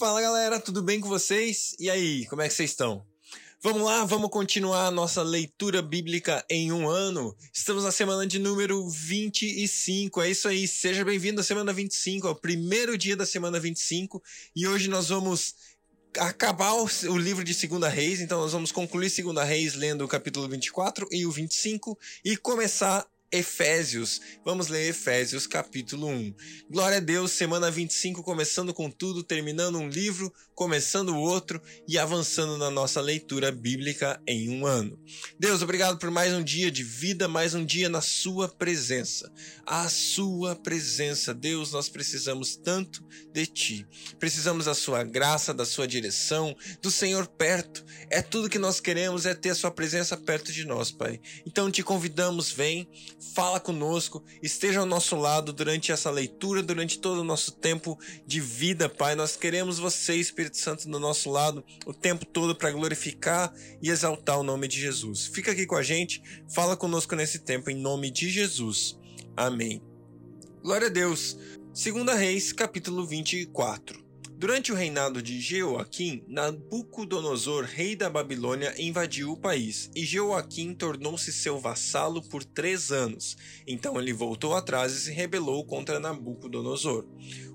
Fala galera, tudo bem com vocês? E aí, como é que vocês estão? Vamos lá, vamos continuar a nossa leitura bíblica em um ano. Estamos na semana de número 25. É isso aí, seja bem-vindo à semana 25, é o primeiro dia da semana 25. E hoje nós vamos acabar o livro de Segunda Reis, então nós vamos concluir Segunda Reis lendo o capítulo 24 e o 25 e começar Efésios. Vamos ler Efésios capítulo 1. Glória a Deus, semana 25 começando com tudo, terminando um livro, começando outro e avançando na nossa leitura bíblica em um ano. Deus, obrigado por mais um dia de vida, mais um dia na sua presença. A sua presença, Deus, nós precisamos tanto de ti. Precisamos da sua graça, da sua direção, do Senhor perto. É tudo que nós queremos é ter a sua presença perto de nós, Pai. Então te convidamos, vem fala conosco, esteja ao nosso lado durante essa leitura, durante todo o nosso tempo de vida, Pai. Nós queremos você, Espírito Santo, do nosso lado o tempo todo para glorificar e exaltar o nome de Jesus. Fica aqui com a gente, fala conosco nesse tempo, em nome de Jesus. Amém. Glória a Deus. Segunda Reis, capítulo 24. Durante o reinado de Jeoaquim, Nabucodonosor, rei da Babilônia, invadiu o país, e Jeoaquim tornou-se seu vassalo por três anos. Então ele voltou atrás e se rebelou contra Nabucodonosor.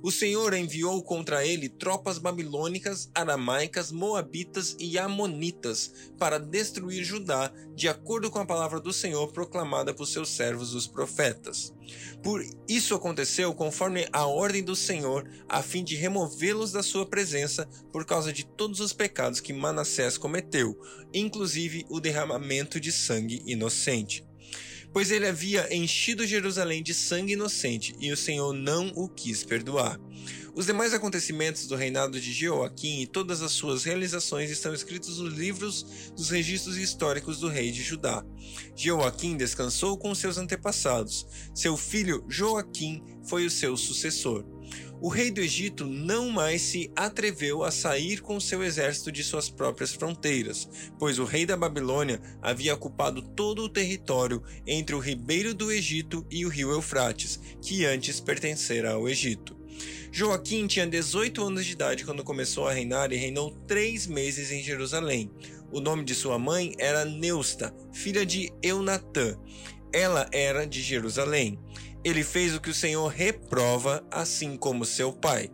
O Senhor enviou contra ele tropas babilônicas, aramaicas, moabitas e amonitas para destruir Judá, de acordo com a palavra do Senhor proclamada por seus servos os profetas. Por isso aconteceu conforme a ordem do Senhor, a fim de removê-los da sua presença por causa de todos os pecados que Manassés cometeu, inclusive o derramamento de sangue inocente. Pois ele havia enchido Jerusalém de sangue inocente e o Senhor não o quis perdoar. Os demais acontecimentos do reinado de Jeoaquim e todas as suas realizações estão escritos nos livros dos registros históricos do rei de Judá. Jeoaquim descansou com seus antepassados. Seu filho Joaquim foi o seu sucessor. O rei do Egito não mais se atreveu a sair com seu exército de suas próprias fronteiras, pois o rei da Babilônia havia ocupado todo o território entre o ribeiro do Egito e o rio Eufrates, que antes pertencera ao Egito. Joaquim tinha 18 anos de idade quando começou a reinar e reinou três meses em Jerusalém. O nome de sua mãe era Neusta, filha de Eunatã. Ela era de Jerusalém. Ele fez o que o Senhor reprova, assim como seu pai.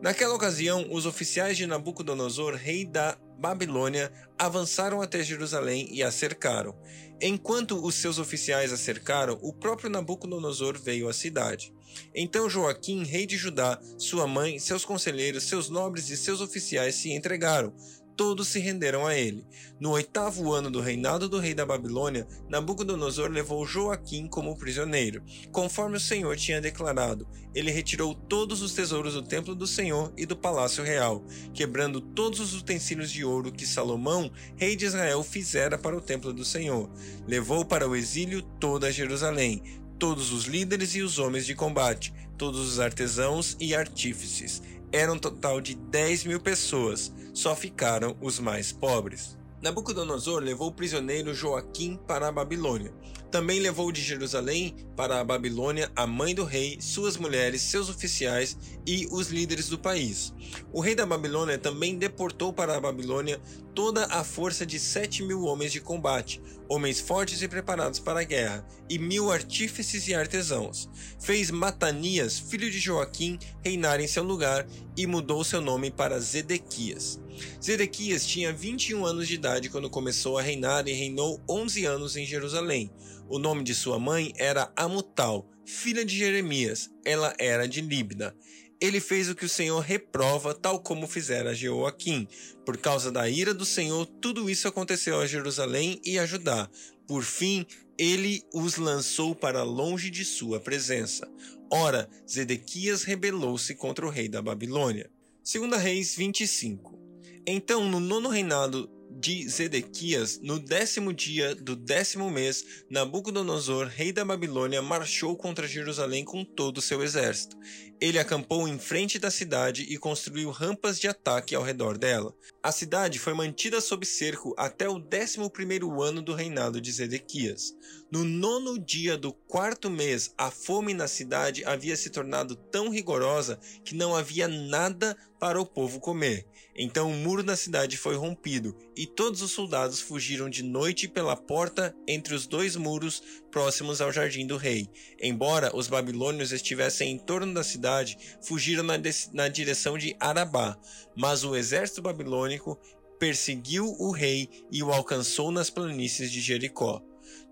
Naquela ocasião, os oficiais de Nabucodonosor, rei da Babilônia, avançaram até Jerusalém e a cercaram. Enquanto os seus oficiais a cercaram, o próprio Nabucodonosor veio à cidade. Então Joaquim, rei de Judá, sua mãe, seus conselheiros, seus nobres e seus oficiais se entregaram, todos se renderam a ele. No oitavo ano do reinado do rei da Babilônia, Nabucodonosor levou Joaquim como prisioneiro, conforme o Senhor tinha declarado. Ele retirou todos os tesouros do templo do Senhor e do palácio real, quebrando todos os utensílios de ouro que Salomão, rei de Israel, fizera para o templo do Senhor. Levou para o exílio toda Jerusalém, todos os líderes e os homens de combate, todos os artesãos e artífices era um total de 10 mil pessoas, só ficaram os mais pobres. Nabucodonosor levou o prisioneiro Joaquim para a Babilônia. Também levou de Jerusalém para a Babilônia a mãe do rei, suas mulheres, seus oficiais e os líderes do país. O rei da Babilônia também deportou para a Babilônia toda a força de sete mil homens de combate, homens fortes e preparados para a guerra, e mil artífices e artesãos. Fez Matanias, filho de Joaquim, reinar em seu lugar e mudou seu nome para Zedequias. Zedequias tinha 21 anos de idade quando começou a reinar e reinou 11 anos em Jerusalém. O nome de sua mãe era Amutal, filha de Jeremias. Ela era de Líbna. Ele fez o que o Senhor reprova, tal como fizera Jeoaquim. Por causa da ira do Senhor, tudo isso aconteceu a Jerusalém e a Judá. Por fim, ele os lançou para longe de sua presença. Ora, Zedequias rebelou-se contra o rei da Babilônia. 2 Reis 25 Então, no nono reinado de Zedequias, no décimo dia do décimo mês, Nabucodonosor, rei da Babilônia, marchou contra Jerusalém com todo o seu exército. Ele acampou em frente da cidade e construiu rampas de ataque ao redor dela. A cidade foi mantida sob cerco até o décimo primeiro ano do reinado de Zedequias. No nono dia do quarto mês, a fome na cidade havia se tornado tão rigorosa que não havia nada para o povo comer. Então o muro da cidade foi rompido, e todos os soldados fugiram de noite pela porta entre os dois muros próximos ao jardim do rei. Embora os babilônios estivessem em torno da cidade, fugiram na, na direção de Arabá. Mas o exército babilônico perseguiu o rei e o alcançou nas planícies de Jericó.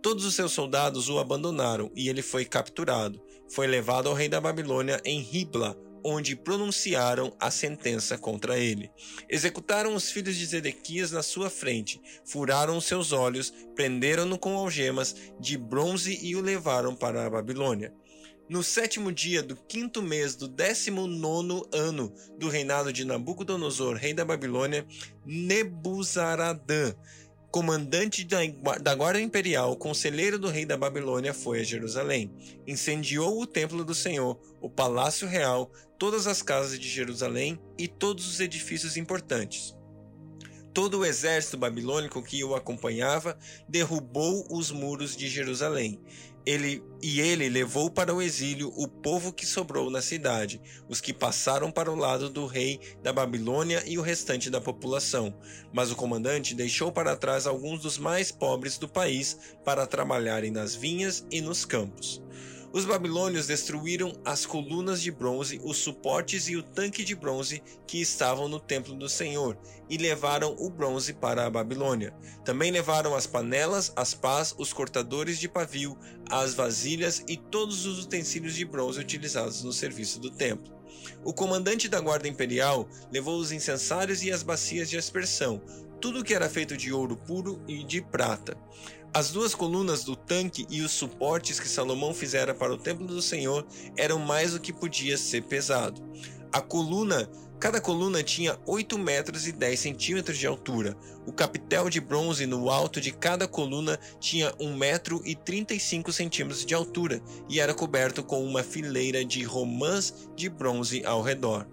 Todos os seus soldados o abandonaram e ele foi capturado. Foi levado ao rei da Babilônia em Ribla, onde pronunciaram a sentença contra ele. Executaram os filhos de Zedequias na sua frente, furaram seus olhos, prenderam-no com algemas de bronze e o levaram para a Babilônia. No sétimo dia do quinto mês do décimo nono ano do reinado de Nabucodonosor, rei da Babilônia, Nebuzaradã, comandante da guarda imperial, conselheiro do rei da Babilônia, foi a Jerusalém. Incendiou o templo do Senhor, o palácio real, todas as casas de Jerusalém e todos os edifícios importantes. Todo o exército babilônico que o acompanhava derrubou os muros de Jerusalém ele, e ele levou para o exílio o povo que sobrou na cidade, os que passaram para o lado do rei da Babilônia e o restante da população. Mas o comandante deixou para trás alguns dos mais pobres do país para trabalharem nas vinhas e nos campos. Os babilônios destruíram as colunas de bronze, os suportes e o tanque de bronze que estavam no templo do Senhor, e levaram o bronze para a Babilônia. Também levaram as panelas, as pás, os cortadores de pavio, as vasilhas e todos os utensílios de bronze utilizados no serviço do templo. O comandante da guarda imperial levou os incensários e as bacias de aspersão, tudo que era feito de ouro puro e de prata. As duas colunas do tanque e os suportes que Salomão fizera para o templo do Senhor eram mais do que podia ser pesado. A coluna, cada coluna tinha 8 metros e 10 centímetros de altura. O capitel de bronze no alto de cada coluna tinha 1 metro e 35 centímetros de altura e era coberto com uma fileira de romãs de bronze ao redor.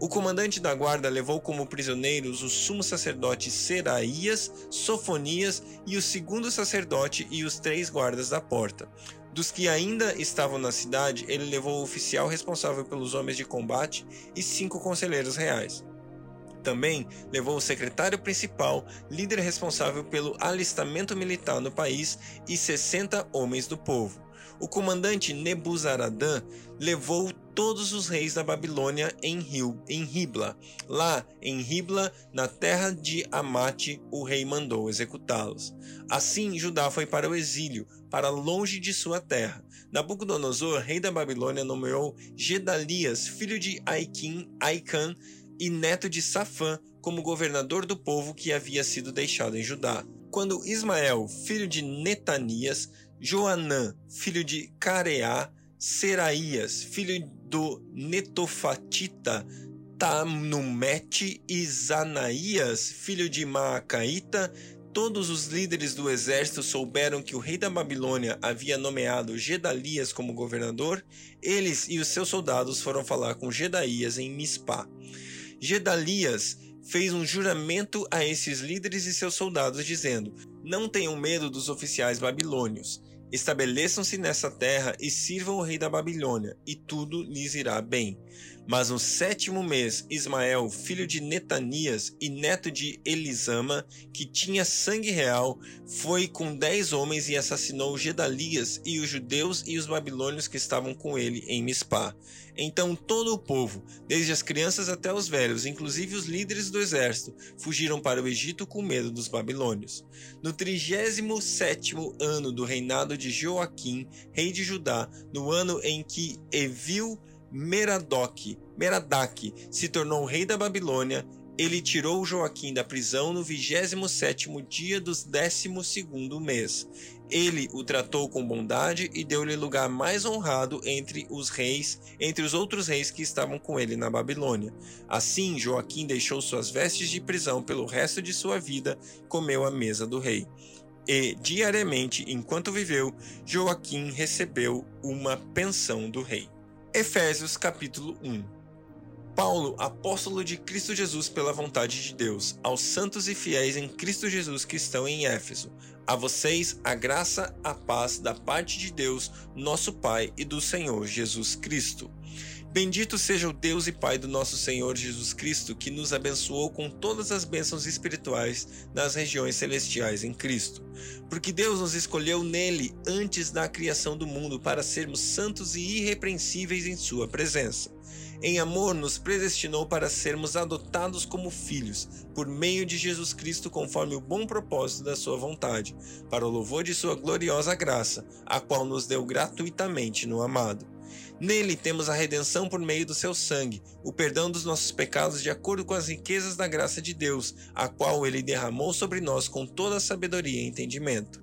O comandante da guarda levou como prisioneiros o sumo sacerdote Seraías, Sofonias e o segundo sacerdote e os três guardas da porta. Dos que ainda estavam na cidade, ele levou o oficial responsável pelos homens de combate e cinco conselheiros reais. Também levou o secretário principal, líder responsável pelo alistamento militar no país, e 60 homens do povo. O comandante Nebuzaradã levou todos os reis da Babilônia em, Rio, em Ribla. Lá, em Ribla, na terra de Amate, o rei mandou executá-los. Assim, Judá foi para o exílio, para longe de sua terra. Nabucodonosor, rei da Babilônia, nomeou Gedalias, filho de Aikim, Aican e neto de Safã, como governador do povo que havia sido deixado em Judá. Quando Ismael, filho de Netanias, Joanã, filho de Careá, Seraías, filho do Netofatita, Tanumete e Zanaías, filho de Maacaíta, todos os líderes do exército souberam que o rei da Babilônia havia nomeado Gedalias como governador, eles e os seus soldados foram falar com Gedaías em Mispá. Gedalias fez um juramento a esses líderes e seus soldados, dizendo: Não tenham medo dos oficiais babilônios. Estabeleçam-se nessa terra e sirvam o rei da Babilônia, e tudo lhes irá bem. Mas no sétimo mês, Ismael, filho de Netanias e neto de Elisama, que tinha sangue real, foi com dez homens e assassinou Gedalias e os judeus e os babilônios que estavam com ele em Mispá. Então todo o povo, desde as crianças até os velhos, inclusive os líderes do exército, fugiram para o Egito com medo dos babilônios. No trigésimo sétimo ano do reinado de Joaquim, rei de Judá, no ano em que Evil Merodach, Merodach se tornou rei da Babilônia, ele tirou Joaquim da prisão no vigésimo sétimo dia do décimo segundo mês. Ele o tratou com bondade e deu-lhe lugar mais honrado entre os reis, entre os outros reis que estavam com ele na Babilônia. Assim, Joaquim deixou suas vestes de prisão pelo resto de sua vida, comeu à mesa do rei. E, diariamente, enquanto viveu, Joaquim recebeu uma pensão do rei. Efésios capítulo 1 Paulo, apóstolo de Cristo Jesus pela vontade de Deus, aos santos e fiéis em Cristo Jesus que estão em Éfeso. A vocês a graça, a paz da parte de Deus, nosso Pai e do Senhor Jesus Cristo. Bendito seja o Deus e Pai do nosso Senhor Jesus Cristo, que nos abençoou com todas as bênçãos espirituais nas regiões celestiais em Cristo. Porque Deus nos escolheu nele antes da criação do mundo para sermos santos e irrepreensíveis em Sua presença. Em amor, nos predestinou para sermos adotados como filhos, por meio de Jesus Cristo, conforme o bom propósito da Sua vontade, para o louvor de Sua gloriosa graça, a qual nos deu gratuitamente no amado. Nele temos a redenção por meio do seu sangue, o perdão dos nossos pecados de acordo com as riquezas da graça de Deus, a qual ele derramou sobre nós com toda a sabedoria e entendimento.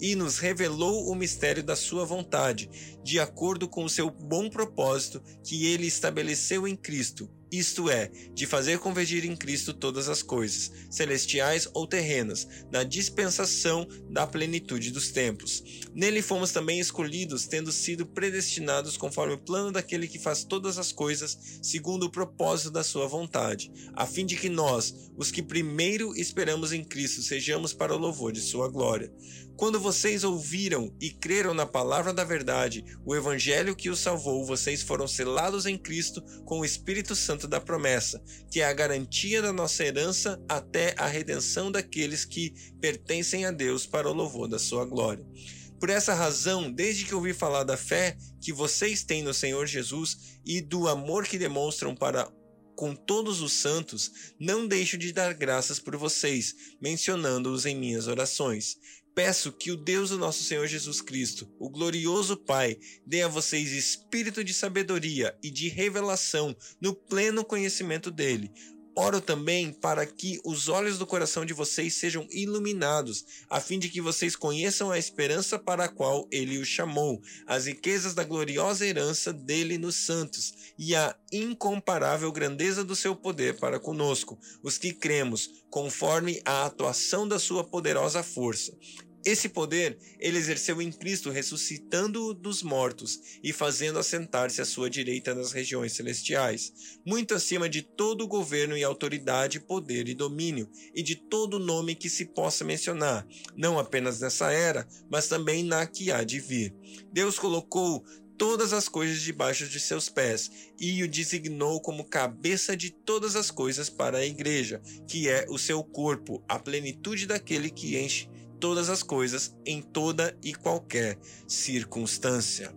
E nos revelou o mistério da sua vontade, de acordo com o seu bom propósito que ele estabeleceu em Cristo isto é, de fazer convergir em Cristo todas as coisas, celestiais ou terrenas, na dispensação da plenitude dos tempos. Nele fomos também escolhidos, tendo sido predestinados conforme o plano daquele que faz todas as coisas, segundo o propósito da sua vontade, a fim de que nós, os que primeiro esperamos em Cristo, sejamos para o louvor de sua glória. Quando vocês ouviram e creram na palavra da verdade, o evangelho que os salvou, vocês foram selados em Cristo com o Espírito Santo da promessa, que é a garantia da nossa herança até a redenção daqueles que pertencem a Deus para o louvor da sua glória. Por essa razão, desde que ouvi falar da fé que vocês têm no Senhor Jesus e do amor que demonstram para com todos os santos, não deixo de dar graças por vocês, mencionando-os em minhas orações. Peço que o Deus do nosso Senhor Jesus Cristo, o glorioso Pai, dê a vocês espírito de sabedoria e de revelação no pleno conhecimento dele. Oro também para que os olhos do coração de vocês sejam iluminados, a fim de que vocês conheçam a esperança para a qual ele os chamou, as riquezas da gloriosa herança dele nos santos e a incomparável grandeza do seu poder para conosco, os que cremos, conforme a atuação da sua poderosa força. Esse poder ele exerceu em Cristo, ressuscitando-o dos mortos e fazendo assentar-se à sua direita nas regiões celestiais, muito acima de todo governo e autoridade, poder e domínio, e de todo nome que se possa mencionar, não apenas nessa era, mas também na que há de vir. Deus colocou todas as coisas debaixo de seus pés e o designou como cabeça de todas as coisas para a igreja, que é o seu corpo, a plenitude daquele que enche todas as coisas em toda e qualquer circunstância.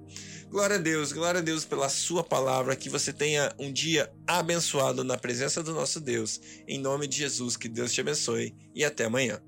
Glória a Deus, glória a Deus pela Sua palavra, que você tenha um dia abençoado na presença do nosso Deus. Em nome de Jesus, que Deus te abençoe e até amanhã.